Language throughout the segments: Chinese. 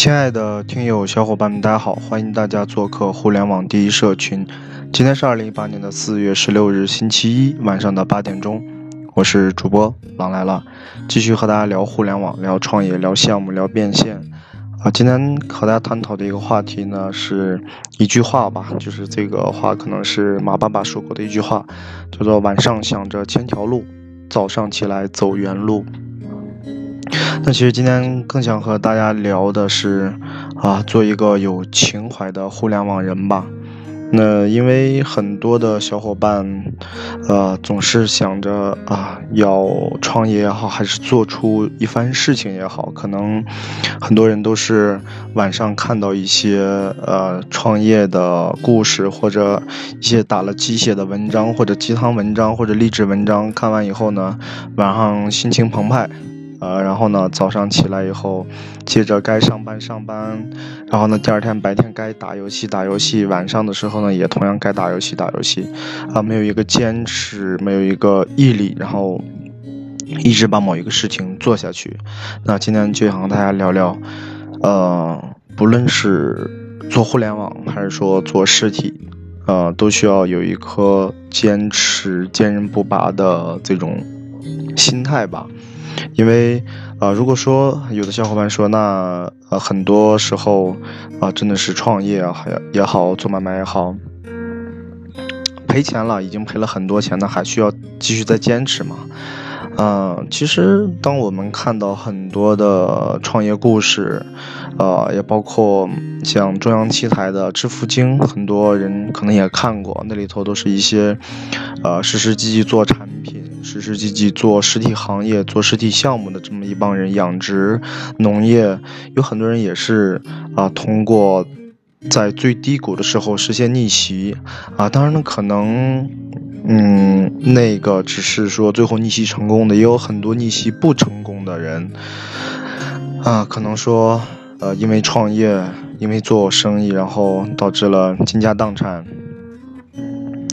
亲爱的听友小伙伴们，大家好！欢迎大家做客互联网第一社群。今天是二零一八年的四月十六日，星期一晚上的八点钟，我是主播狼来了，继续和大家聊互联网、聊创业、聊项目、聊变现。啊，今天和大家探讨的一个话题呢，是一句话吧，就是这个话可能是马爸爸说过的一句话，叫做“晚上想着千条路，早上起来走原路”。那其实今天更想和大家聊的是，啊，做一个有情怀的互联网人吧。那因为很多的小伙伴，呃，总是想着啊，要创业也好，还是做出一番事情也好，可能很多人都是晚上看到一些呃创业的故事，或者一些打了鸡血的文章，或者鸡汤文章，或者励志文章，看完以后呢，晚上心情澎湃。呃，然后呢，早上起来以后，接着该上班上班，然后呢，第二天白天该打游戏打游戏，晚上的时候呢，也同样该打游戏打游戏，啊，没有一个坚持，没有一个毅力，然后一直把某一个事情做下去。那今天就想和大家聊聊，呃，不论是做互联网还是说做实体，呃，都需要有一颗坚持、坚韧不拔的这种心态吧。因为，呃，如果说有的小伙伴说，那呃，很多时候，啊，真的是创业啊，还也好，做买卖也好，赔钱了，已经赔了很多钱，那还需要继续再坚持吗？嗯，其实当我们看到很多的创业故事，呃，也包括像中央七台的《致富经》，很多人可能也看过，那里头都是一些，呃，实实际际做产品、实实际际做实体行业、做实体项目的这么一帮人，养殖、农业，有很多人也是啊，通过在最低谷的时候实现逆袭，啊，当然呢，可能。嗯，那个只是说最后逆袭成功的，也有很多逆袭不成功的人，啊，可能说，呃，因为创业，因为做生意，然后导致了倾家荡产，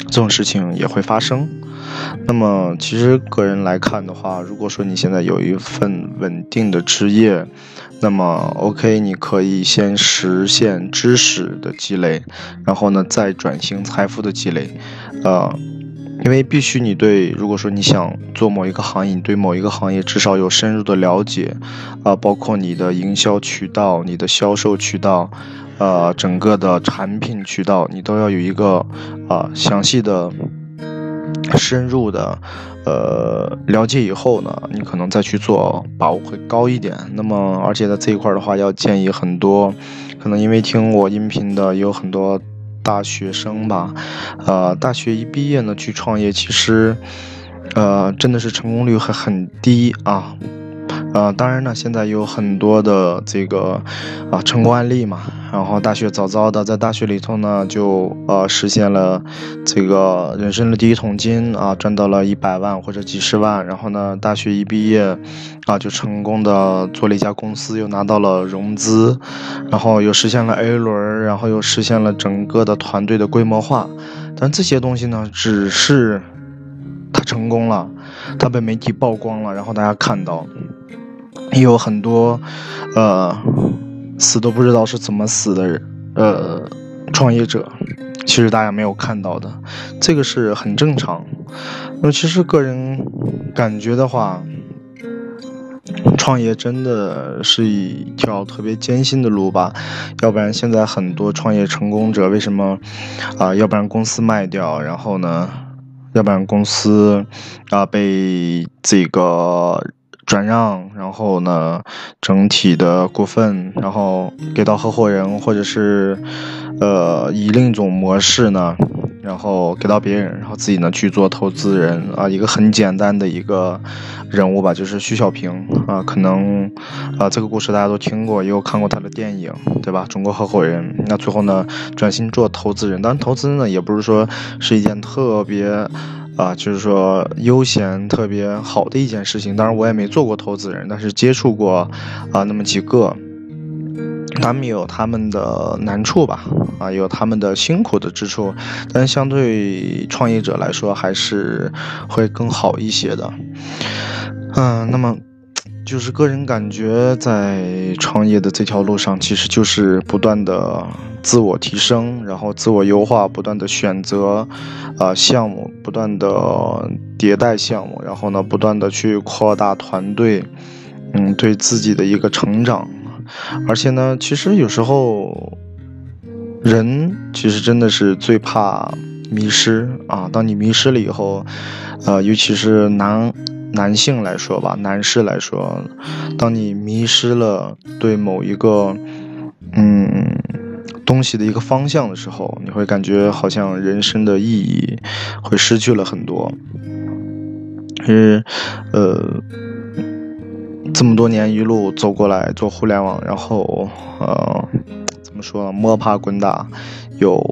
这种事情也会发生。那么，其实个人来看的话，如果说你现在有一份稳定的职业，那么 OK，你可以先实现知识的积累，然后呢，再转型财富的积累，呃。因为必须你对，如果说你想做某一个行业，你对某一个行业至少有深入的了解，啊，包括你的营销渠道、你的销售渠道，呃，整个的产品渠道，你都要有一个啊详细的、深入的呃了解以后呢，你可能再去做，把握会高一点。那么，而且在这一块的话，要建议很多，可能因为听我音频的也有很多。大学生吧，呃，大学一毕业呢去创业，其实，呃，真的是成功率很很低啊。呃，当然呢，现在有很多的这个啊成功案例嘛。然后大学早早的在大学里头呢，就呃实现了这个人生的第一桶金啊，赚到了一百万或者几十万。然后呢，大学一毕业啊，就成功的做了一家公司，又拿到了融资，然后又实现了 A 轮，然后又实现了整个的团队的规模化。但这些东西呢，只是他成功了，他被媒体曝光了，然后大家看到。有很多，呃，死都不知道是怎么死的人，呃，创业者，其实大家没有看到的，这个是很正常。那，其实个人感觉的话，创业真的是一条特别艰辛的路吧？要不然现在很多创业成功者为什么啊？要不然公司卖掉，然后呢？要不然公司啊被这个。转让，然后呢，整体的股份，然后给到合伙人，或者是，呃，以另一种模式呢，然后给到别人，然后自己呢去做投资人啊，一个很简单的一个人物吧，就是徐小平啊，可能啊这个故事大家都听过，也有看过他的电影，对吧？中国合伙人，那最后呢转型做投资人，当然投资呢也不是说是一件特别。啊，就是说悠闲特别好的一件事情。当然，我也没做过投资人，但是接触过啊那么几个，他们有他们的难处吧，啊有他们的辛苦的之处，但相对创业者来说还是会更好一些的。嗯，那么就是个人感觉，在创业的这条路上，其实就是不断的自我提升，然后自我优化，不断的选择，啊项目，不断的迭代项目，然后呢，不断的去扩大团队，嗯，对自己的一个成长，而且呢，其实有时候，人其实真的是最怕迷失啊。当你迷失了以后，呃，尤其是男。男性来说吧，男士来说，当你迷失了对某一个嗯东西的一个方向的时候，你会感觉好像人生的意义会失去了很多。是呃，这么多年一路走过来做互联网，然后呃，怎么说呢？摸爬滚打，有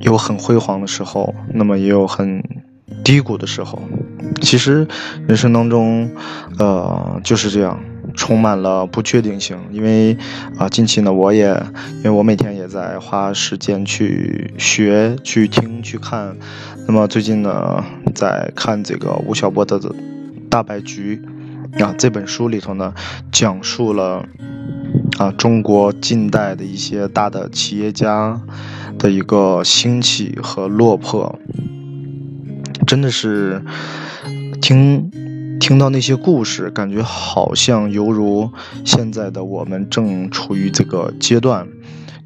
有很辉煌的时候，那么也有很。低谷的时候，其实人生当中，呃，就是这样，充满了不确定性。因为啊，近期呢，我也因为我每天也在花时间去学、去听、去看。那么最近呢，在看这个吴晓波的《大白局》啊这本书里头呢，讲述了啊中国近代的一些大的企业家的一个兴起和落魄。真的是听听到那些故事，感觉好像犹如现在的我们正处于这个阶段。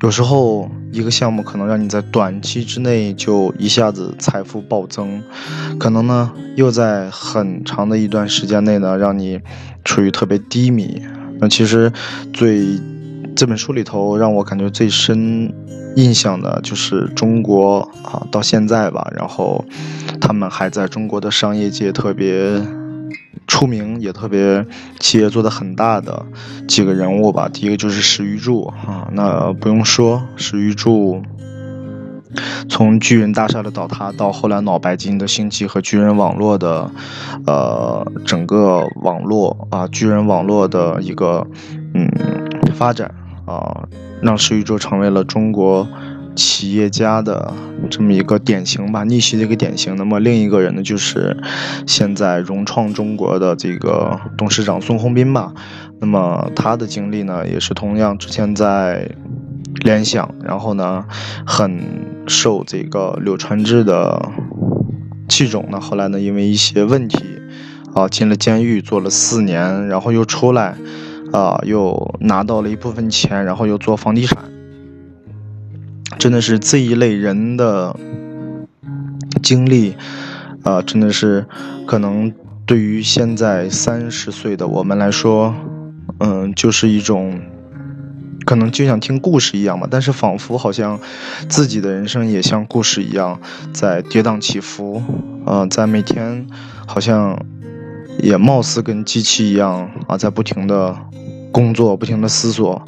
有时候一个项目可能让你在短期之内就一下子财富暴增，可能呢又在很长的一段时间内呢让你处于特别低迷。那其实最。这本书里头让我感觉最深印象的就是中国啊，到现在吧，然后他们还在中国的商业界特别出名，也特别企业做的很大的几个人物吧。第一个就是史玉柱啊，那不用说，史玉柱从巨人大厦的倒塌到后来脑白金的兴起和巨人网络的呃整个网络啊巨人网络的一个嗯发展。啊，让史玉柱成为了中国企业家的这么一个典型吧，逆袭的一个典型。那么另一个人呢，就是现在融创中国的这个董事长孙宏斌吧。那么他的经历呢，也是同样之前在联想，然后呢，很受这个柳传志的器重。那后来呢，因为一些问题，啊，进了监狱，坐了四年，然后又出来。啊，又拿到了一部分钱，然后又做房地产，真的是这一类人的经历，啊，真的是可能对于现在三十岁的我们来说，嗯，就是一种可能就像听故事一样嘛，但是仿佛好像自己的人生也像故事一样在跌宕起伏，啊，在每天好像也貌似跟机器一样啊，在不停的。工作不停的思索，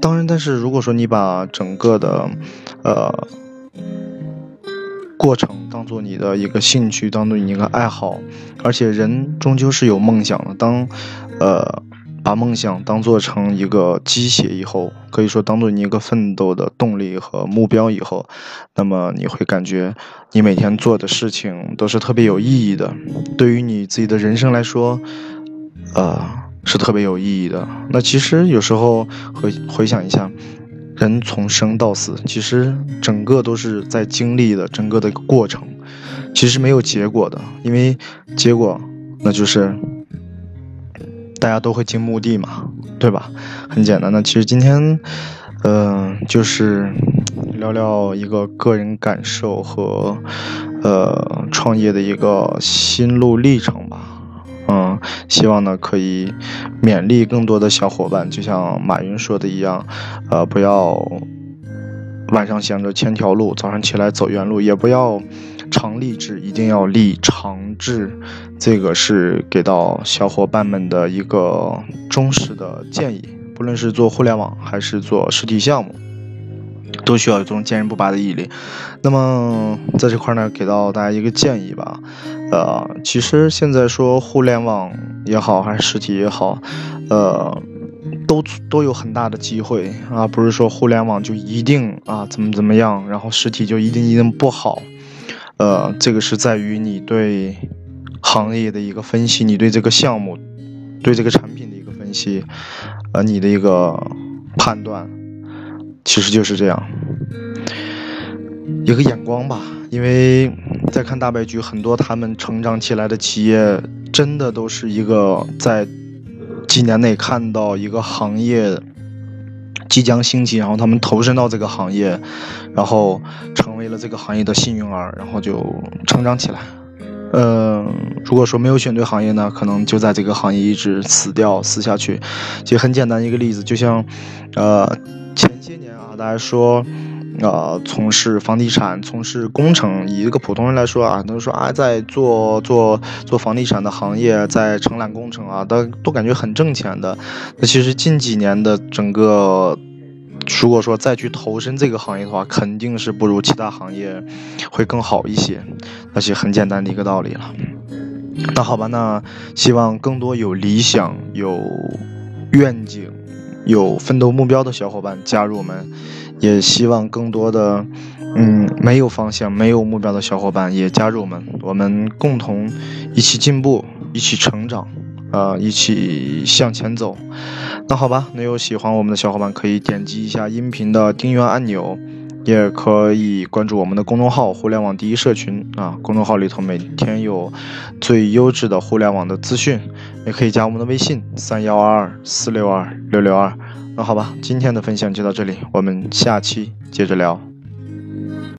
当然，但是如果说你把整个的，呃，过程当做你的一个兴趣，当做你一个爱好，而且人终究是有梦想的。当，呃，把梦想当做成一个鸡血以后，可以说当做你一个奋斗的动力和目标以后，那么你会感觉你每天做的事情都是特别有意义的。对于你自己的人生来说，呃。是特别有意义的。那其实有时候回回想一下，人从生到死，其实整个都是在经历的整个的一个过程，其实没有结果的，因为结果那就是大家都会进墓地嘛，对吧？很简单的。其实今天，嗯，就是聊聊一个个人感受和呃创业的一个心路历程。嗯，希望呢可以勉励更多的小伙伴，就像马云说的一样，呃，不要晚上想着千条路，早上起来走原路，也不要常立志，一定要立长志。这个是给到小伙伴们的一个忠实的建议，不论是做互联网还是做实体项目。都需要有这种坚韧不拔的毅力。那么在这块呢，给到大家一个建议吧。呃，其实现在说互联网也好，还是实体也好，呃，都都有很大的机会啊。不是说互联网就一定啊怎么怎么样，然后实体就一定一定不好。呃，这个是在于你对行业的一个分析，你对这个项目、对这个产品的一个分析，呃，你的一个判断，其实就是这样一个眼光吧。因为在看大白局，很多他们成长起来的企业，真的都是一个在几年内看到一个行业即将兴起，然后他们投身到这个行业，然后成为了这个行业的幸运儿，然后就成长起来。嗯，如果说没有选对行业呢，可能就在这个行业一直死掉、死下去。其实很简单一个例子，就像，呃，来，说。呃，从事房地产，从事工程，以一个普通人来说啊，都说啊，在做做做房地产的行业，在承揽工程啊，都都感觉很挣钱的。那其实近几年的整个，如果说再去投身这个行业的话，肯定是不如其他行业会更好一些。那是很简单的一个道理了。那好吧，那希望更多有理想、有愿景、有奋斗目标的小伙伴加入我们。也希望更多的，嗯，没有方向、没有目标的小伙伴也加入我们，我们共同一起进步，一起成长，呃，一起向前走。那好吧，那有喜欢我们的小伙伴可以点击一下音频的订阅按钮，也可以关注我们的公众号“互联网第一社群”啊，公众号里头每天有最优质的互联网的资讯，也可以加我们的微信三幺二二四六二六六二。那好吧，今天的分享就到这里，我们下期接着聊。